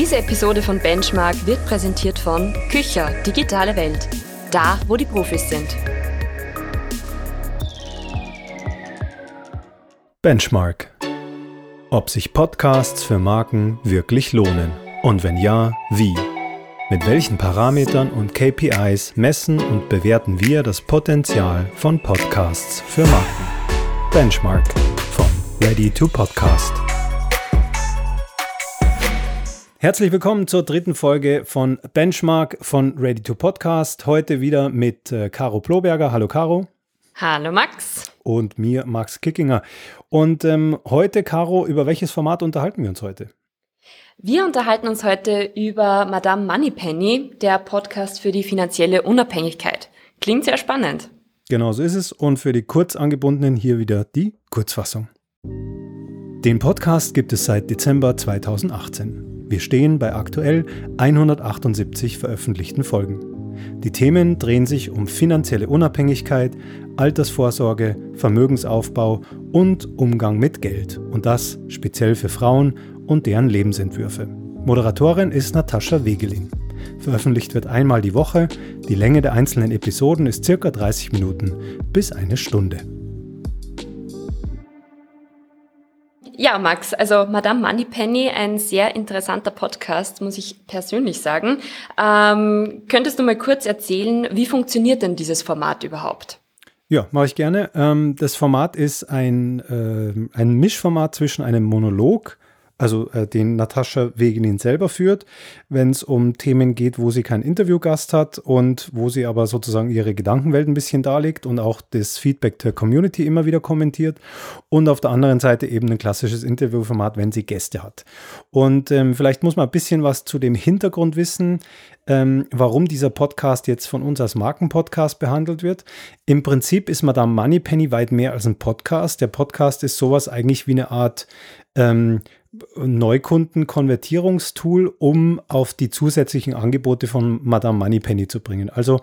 Diese Episode von Benchmark wird präsentiert von Kücher, digitale Welt. Da, wo die Profis sind. Benchmark. Ob sich Podcasts für Marken wirklich lohnen und wenn ja, wie. Mit welchen Parametern und KPIs messen und bewerten wir das Potenzial von Podcasts für Marken? Benchmark von Ready to Podcast. Herzlich willkommen zur dritten Folge von Benchmark von Ready to Podcast. Heute wieder mit äh, Caro Ploberger. Hallo Caro. Hallo Max. Und mir Max Kickinger. Und ähm, heute, Caro, über welches Format unterhalten wir uns heute? Wir unterhalten uns heute über Madame Moneypenny, der Podcast für die finanzielle Unabhängigkeit. Klingt sehr spannend. Genau so ist es. Und für die Kurzangebundenen hier wieder die Kurzfassung. Den Podcast gibt es seit Dezember 2018. Wir stehen bei aktuell 178 veröffentlichten Folgen. Die Themen drehen sich um finanzielle Unabhängigkeit, Altersvorsorge, Vermögensaufbau und Umgang mit Geld. Und das speziell für Frauen und deren Lebensentwürfe. Moderatorin ist Natascha Wegelin. Veröffentlicht wird einmal die Woche. Die Länge der einzelnen Episoden ist circa 30 Minuten bis eine Stunde. Ja, Max, also Madame Moneypenny, ein sehr interessanter Podcast, muss ich persönlich sagen. Ähm, könntest du mal kurz erzählen, wie funktioniert denn dieses Format überhaupt? Ja, mache ich gerne. Ähm, das Format ist ein, äh, ein Mischformat zwischen einem Monolog also äh, den Natascha Wegenin selber führt, wenn es um Themen geht, wo sie keinen Interviewgast hat und wo sie aber sozusagen ihre Gedankenwelt ein bisschen darlegt und auch das Feedback der Community immer wieder kommentiert. Und auf der anderen Seite eben ein klassisches Interviewformat, wenn sie Gäste hat. Und ähm, vielleicht muss man ein bisschen was zu dem Hintergrund wissen, ähm, warum dieser Podcast jetzt von uns als Markenpodcast behandelt wird. Im Prinzip ist Madame Moneypenny weit mehr als ein Podcast. Der Podcast ist sowas eigentlich wie eine Art ähm, Neukundenkonvertierungstool, um auf die zusätzlichen Angebote von Madame Moneypenny zu bringen. Also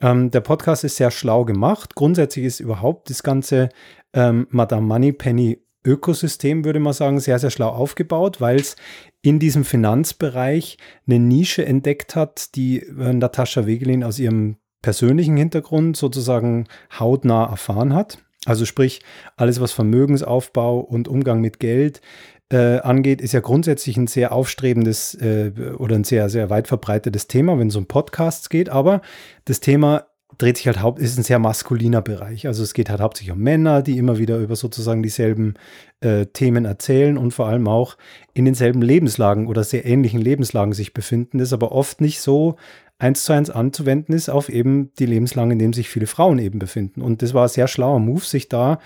ähm, der Podcast ist sehr schlau gemacht. Grundsätzlich ist überhaupt das ganze ähm, Madame Moneypenny Ökosystem, würde man sagen, sehr, sehr schlau aufgebaut, weil es in diesem Finanzbereich eine Nische entdeckt hat, die äh, Natascha Wegelin aus ihrem persönlichen Hintergrund sozusagen hautnah erfahren hat. Also sprich, alles, was Vermögensaufbau und Umgang mit Geld äh, angeht, ist ja grundsätzlich ein sehr aufstrebendes äh, oder ein sehr, sehr weit verbreitetes Thema, wenn es um Podcasts geht. Aber das Thema dreht sich halt haupt, ist ein sehr maskuliner Bereich. Also es geht halt hauptsächlich um Männer, die immer wieder über sozusagen dieselben äh, Themen erzählen und vor allem auch in denselben Lebenslagen oder sehr ähnlichen Lebenslagen sich befinden, das aber oft nicht so eins zu eins anzuwenden ist auf eben die Lebenslagen, in denen sich viele Frauen eben befinden. Und das war ein sehr schlauer Move, sich da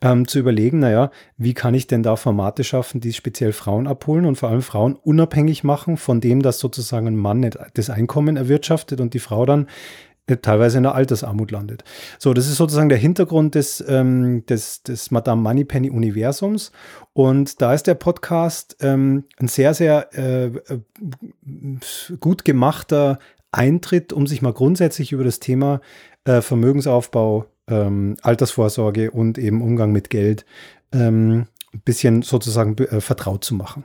ähm, zu überlegen, naja, wie kann ich denn da Formate schaffen, die speziell Frauen abholen und vor allem Frauen unabhängig machen von dem, dass sozusagen ein Mann das Einkommen erwirtschaftet und die Frau dann äh, teilweise in der Altersarmut landet. So, das ist sozusagen der Hintergrund des, ähm, des, des Madame Moneypenny Universums. Und da ist der Podcast ähm, ein sehr, sehr äh, äh gut gemachter Eintritt, um sich mal grundsätzlich über das Thema äh, Vermögensaufbau ähm, Altersvorsorge und eben Umgang mit Geld ähm, ein bisschen sozusagen äh, vertraut zu machen.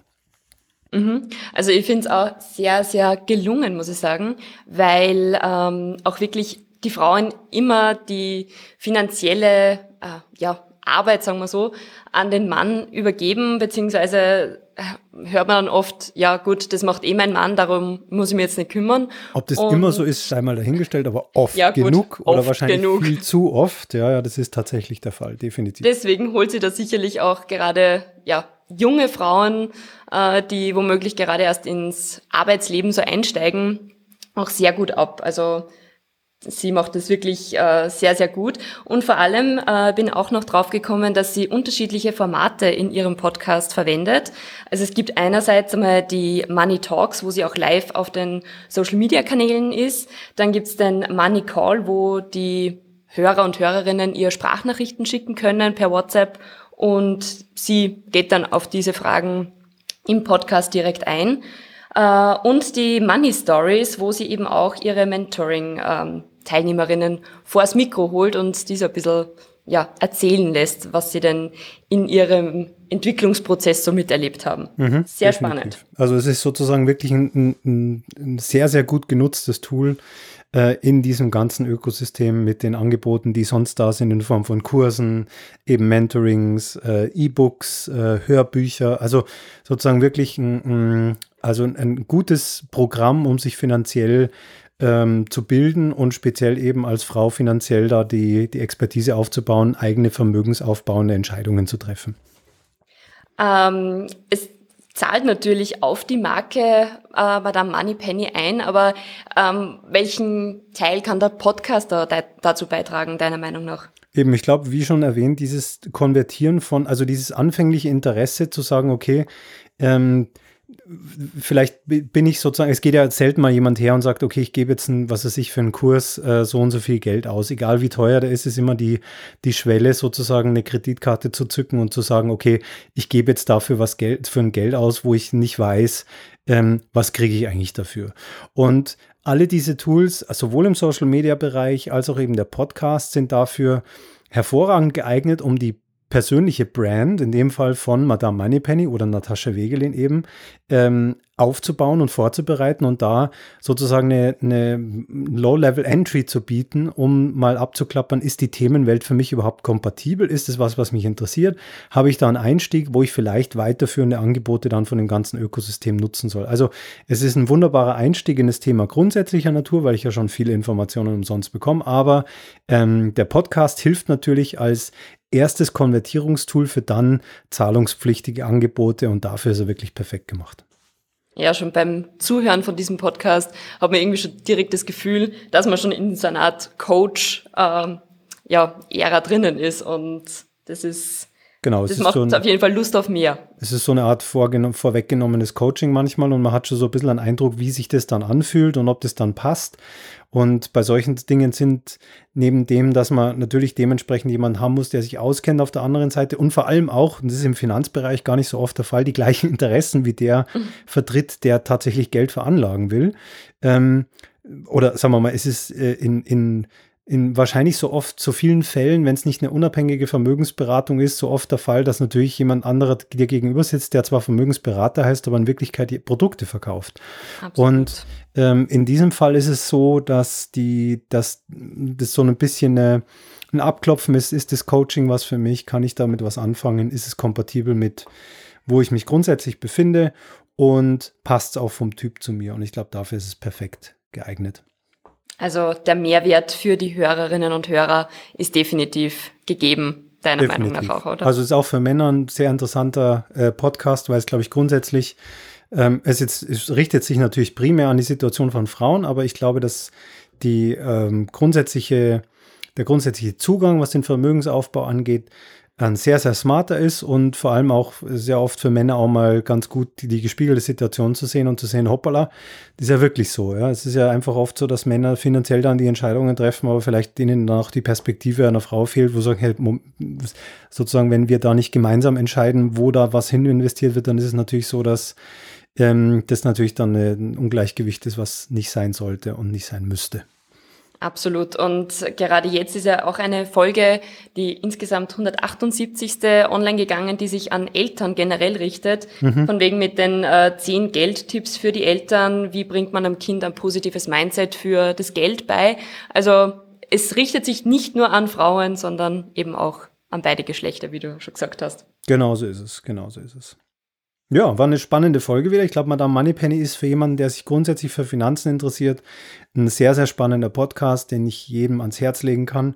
Mhm. Also ich finde es auch sehr, sehr gelungen, muss ich sagen, weil ähm, auch wirklich die Frauen immer die finanzielle äh, ja, Arbeit, sagen wir so, an den Mann übergeben, beziehungsweise äh, hört man dann oft, ja gut, das macht eh mein Mann, darum muss ich mich jetzt nicht kümmern. Ob das und, immer so ist, sei mal dahingestellt, aber oft ja, gut, genug oder wahrscheinlich genug. viel zu oft. Ja, ja, das ist tatsächlich der Fall, definitiv. Deswegen holt sie da sicherlich auch gerade, ja, junge Frauen, äh, die womöglich gerade erst ins Arbeitsleben so einsteigen, auch sehr gut ab. Also sie macht das wirklich äh, sehr, sehr gut. Und vor allem äh, bin auch noch drauf gekommen, dass sie unterschiedliche Formate in ihrem Podcast verwendet. Also es gibt einerseits einmal die Money Talks, wo sie auch live auf den Social-Media-Kanälen ist. Dann gibt's den Money Call, wo die Hörer und Hörerinnen ihr Sprachnachrichten schicken können per WhatsApp und sie geht dann auf diese Fragen im Podcast direkt ein. Äh, und die Money Stories, wo sie eben auch ihre Mentoring ähm, vors Mikro holt und diese ein bisschen ja, erzählen lässt, was sie denn in ihrem Entwicklungsprozess so miterlebt haben. Mhm, sehr definitiv. spannend. Also es ist sozusagen wirklich ein, ein, ein sehr, sehr gut genutztes Tool äh, in diesem ganzen Ökosystem mit den Angeboten, die sonst da sind in Form von Kursen, eben Mentorings, äh, E-Books, äh, Hörbücher. Also sozusagen wirklich ein, also ein gutes Programm, um sich finanziell ähm, zu bilden und speziell eben als Frau finanziell da die, die Expertise aufzubauen, eigene vermögensaufbauende Entscheidungen zu treffen. Ähm, es zahlt natürlich auf die Marke äh, Madame Moneypenny ein, aber ähm, welchen Teil kann der Podcast da, dazu beitragen, deiner Meinung nach? Eben, ich glaube, wie schon erwähnt, dieses Konvertieren von, also dieses anfängliche Interesse zu sagen, okay, ähm, vielleicht bin ich sozusagen, es geht ja selten mal jemand her und sagt, okay, ich gebe jetzt ein, was weiß ich, für einen Kurs äh, so und so viel Geld aus. Egal wie teuer der ist, ist immer die, die Schwelle, sozusagen eine Kreditkarte zu zücken und zu sagen, okay, ich gebe jetzt dafür was Geld, für ein Geld aus, wo ich nicht weiß, ähm, was kriege ich eigentlich dafür. Und alle diese Tools, sowohl im Social Media Bereich als auch eben der Podcast, sind dafür hervorragend geeignet, um die persönliche Brand, in dem Fall von Madame Moneypenny oder Natascha Wegelin eben, ähm, aufzubauen und vorzubereiten und da sozusagen eine, eine Low-Level-Entry zu bieten, um mal abzuklappern, ist die Themenwelt für mich überhaupt kompatibel? Ist es was, was mich interessiert? Habe ich da einen Einstieg, wo ich vielleicht weiterführende Angebote dann von dem ganzen Ökosystem nutzen soll? Also es ist ein wunderbarer Einstieg in das Thema grundsätzlicher Natur, weil ich ja schon viele Informationen umsonst bekomme, aber ähm, der Podcast hilft natürlich als erstes Konvertierungstool für dann zahlungspflichtige Angebote und dafür ist er wirklich perfekt gemacht. Ja, schon beim Zuhören von diesem Podcast hat man irgendwie schon direkt das Gefühl, dass man schon in so einer Art Coach ähm, ja, Ära drinnen ist und das ist Genau, das macht so ein, auf jeden Fall Lust auf mehr. Es ist so eine Art vorweggenommenes Coaching manchmal und man hat schon so ein bisschen einen Eindruck, wie sich das dann anfühlt und ob das dann passt. Und bei solchen Dingen sind neben dem, dass man natürlich dementsprechend jemanden haben muss, der sich auskennt auf der anderen Seite und vor allem auch, und das ist im Finanzbereich gar nicht so oft der Fall, die gleichen Interessen wie der mhm. vertritt, der tatsächlich Geld veranlagen will. Ähm, oder sagen wir mal, es ist äh, in, in in wahrscheinlich so oft, so vielen Fällen, wenn es nicht eine unabhängige Vermögensberatung ist, so oft der Fall, dass natürlich jemand anderer dir gegenüber sitzt, der zwar Vermögensberater heißt, aber in Wirklichkeit die Produkte verkauft. Absolut. Und ähm, in diesem Fall ist es so, dass die, dass das so ein bisschen eine, ein Abklopfen ist, ist das Coaching was für mich? Kann ich damit was anfangen? Ist es kompatibel mit, wo ich mich grundsätzlich befinde? Und passt es auch vom Typ zu mir? Und ich glaube, dafür ist es perfekt geeignet. Also der Mehrwert für die Hörerinnen und Hörer ist definitiv gegeben, deiner definitiv. Meinung nach auch, oder? Also es ist auch für Männer ein sehr interessanter äh, Podcast, weil es, glaube ich, grundsätzlich, ähm, es, jetzt, es richtet sich natürlich primär an die Situation von Frauen, aber ich glaube, dass die ähm, grundsätzliche, der grundsätzliche Zugang, was den Vermögensaufbau angeht, ein sehr, sehr smarter ist und vor allem auch sehr oft für Männer auch mal ganz gut die, die gespiegelte Situation zu sehen und zu sehen, hoppala, das ist ja wirklich so. Ja. Es ist ja einfach oft so, dass Männer finanziell dann die Entscheidungen treffen, aber vielleicht ihnen dann auch die Perspektive einer Frau fehlt, wo sagen, hey, sozusagen, wenn wir da nicht gemeinsam entscheiden, wo da was hin investiert wird, dann ist es natürlich so, dass ähm, das natürlich dann ein Ungleichgewicht ist, was nicht sein sollte und nicht sein müsste. Absolut. Und gerade jetzt ist ja auch eine Folge, die insgesamt 178. online gegangen, die sich an Eltern generell richtet. Mhm. Von wegen mit den äh, zehn Geldtipps für die Eltern. Wie bringt man einem Kind ein positives Mindset für das Geld bei? Also es richtet sich nicht nur an Frauen, sondern eben auch an beide Geschlechter, wie du schon gesagt hast. Genau so ist es. Genau so ist es. Ja, war eine spannende Folge wieder. Ich glaube, Madame Moneypenny ist für jemanden, der sich grundsätzlich für Finanzen interessiert, ein sehr, sehr spannender Podcast, den ich jedem ans Herz legen kann.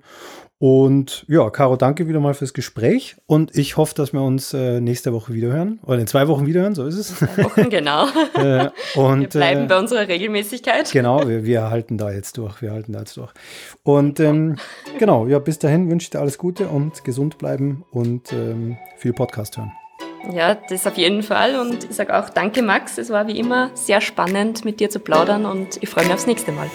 Und ja, Caro, danke wieder mal fürs Gespräch und ich hoffe, dass wir uns äh, nächste Woche wiederhören oder in zwei Wochen wiederhören, so ist es. Zwei Wochen, genau. äh, und, wir bleiben äh, bei unserer Regelmäßigkeit. Genau, wir, wir, halten da jetzt durch, wir halten da jetzt durch. Und ähm, genau, ja, bis dahin wünsche ich dir alles Gute und gesund bleiben und ähm, viel Podcast hören. Ja, das auf jeden Fall. Und ich sage auch danke, Max. Es war wie immer sehr spannend, mit dir zu plaudern und ich freue mich aufs nächste Mal.